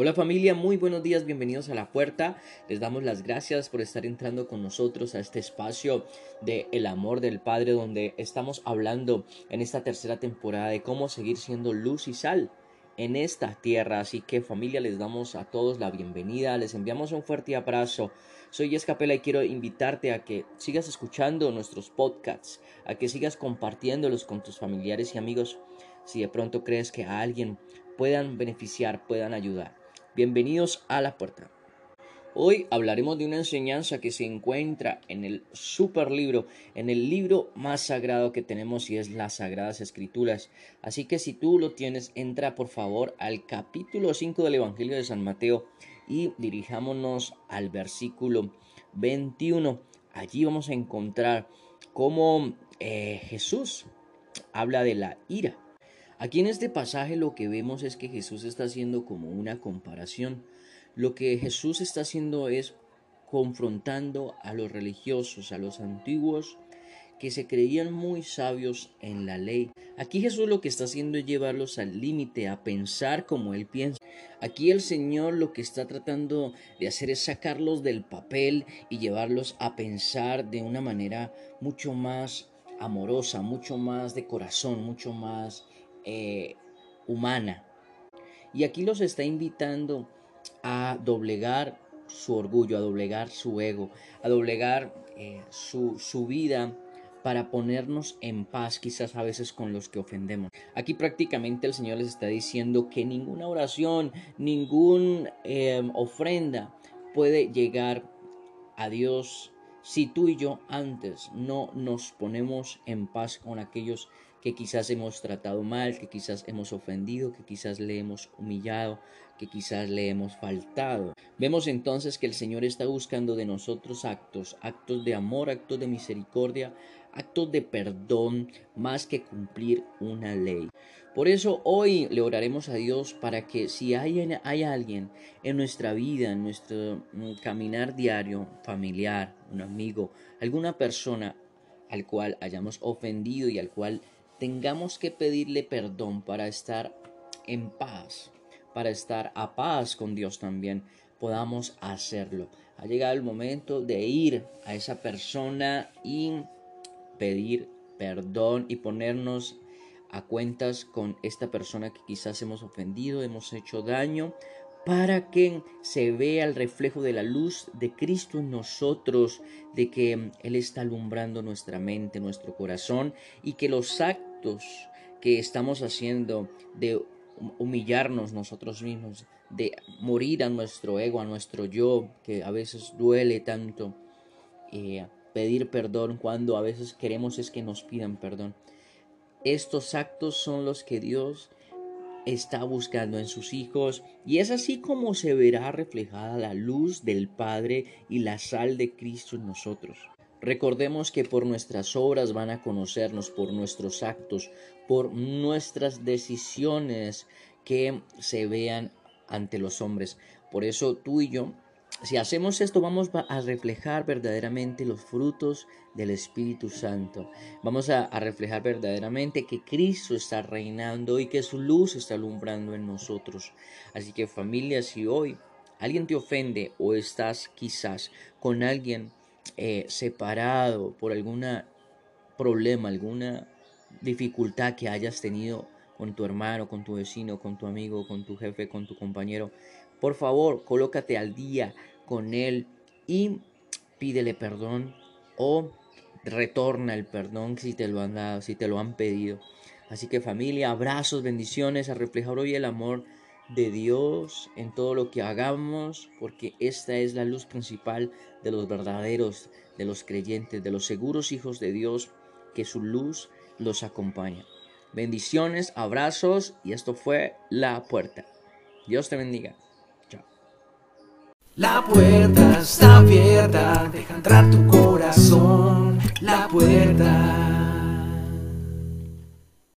Hola familia, muy buenos días, bienvenidos a la puerta. Les damos las gracias por estar entrando con nosotros a este espacio de El amor del Padre donde estamos hablando en esta tercera temporada de cómo seguir siendo luz y sal en esta tierra. Así que familia, les damos a todos la bienvenida, les enviamos un fuerte abrazo. Soy Escapela y quiero invitarte a que sigas escuchando nuestros podcasts, a que sigas compartiéndolos con tus familiares y amigos si de pronto crees que a alguien puedan beneficiar, puedan ayudar. Bienvenidos a la puerta. Hoy hablaremos de una enseñanza que se encuentra en el super libro, en el libro más sagrado que tenemos y es las Sagradas Escrituras. Así que si tú lo tienes, entra por favor al capítulo 5 del Evangelio de San Mateo y dirijámonos al versículo 21. Allí vamos a encontrar cómo eh, Jesús habla de la ira Aquí en este pasaje lo que vemos es que Jesús está haciendo como una comparación. Lo que Jesús está haciendo es confrontando a los religiosos, a los antiguos, que se creían muy sabios en la ley. Aquí Jesús lo que está haciendo es llevarlos al límite, a pensar como Él piensa. Aquí el Señor lo que está tratando de hacer es sacarlos del papel y llevarlos a pensar de una manera mucho más amorosa, mucho más de corazón, mucho más eh, humana. Y aquí los está invitando a doblegar su orgullo, a doblegar su ego, a doblegar eh, su, su vida para ponernos en paz quizás a veces con los que ofendemos. Aquí prácticamente el Señor les está diciendo que ninguna oración, ninguna em, ofrenda puede llegar a Dios si tú y yo antes no nos ponemos en paz con aquellos que quizás hemos tratado mal, que quizás hemos ofendido, que quizás le hemos humillado, que quizás le hemos faltado. Vemos entonces que el Señor está buscando de nosotros actos, actos de amor, actos de misericordia, actos de perdón, más que cumplir una ley. Por eso hoy le oraremos a Dios para que si hay, hay alguien en nuestra vida, en nuestro mm, caminar diario, familiar, un amigo, alguna persona al cual hayamos ofendido y al cual tengamos que pedirle perdón para estar en paz, para estar a paz con Dios también, podamos hacerlo. Ha llegado el momento de ir a esa persona y pedir perdón y ponernos a cuentas con esta persona que quizás hemos ofendido, hemos hecho daño, para que se vea el reflejo de la luz de Cristo en nosotros, de que Él está alumbrando nuestra mente, nuestro corazón, y que los actos que estamos haciendo de humillarnos nosotros mismos, de morir a nuestro ego, a nuestro yo, que a veces duele tanto, eh, pedir perdón cuando a veces queremos es que nos pidan perdón. Estos actos son los que Dios está buscando en sus hijos y es así como se verá reflejada la luz del Padre y la sal de Cristo en nosotros. Recordemos que por nuestras obras van a conocernos, por nuestros actos, por nuestras decisiones que se vean ante los hombres. Por eso tú y yo si hacemos esto, vamos a reflejar verdaderamente los frutos del Espíritu Santo. Vamos a, reflejar verdaderamente que Cristo está reinando y que su luz está alumbrando en nosotros. Así que familia, si hoy alguien te ofende o estás quizás con alguien eh, separado por algún problema, alguna dificultad que hayas tenido con tu hermano, con tu vecino, con tu amigo, con tu jefe, con tu compañero, por favor, colócate al día con él y pídele perdón o retorna el perdón si te lo han dado, si te lo han pedido. Así que familia, abrazos, bendiciones, a reflejar hoy el amor de Dios en todo lo que hagamos, porque esta es la luz principal de los verdaderos, de los creyentes, de los seguros hijos de Dios, que su luz los acompaña. Bendiciones, abrazos y esto fue La Puerta. Dios te bendiga. La puerta está abierta, deja entrar tu corazón. La puerta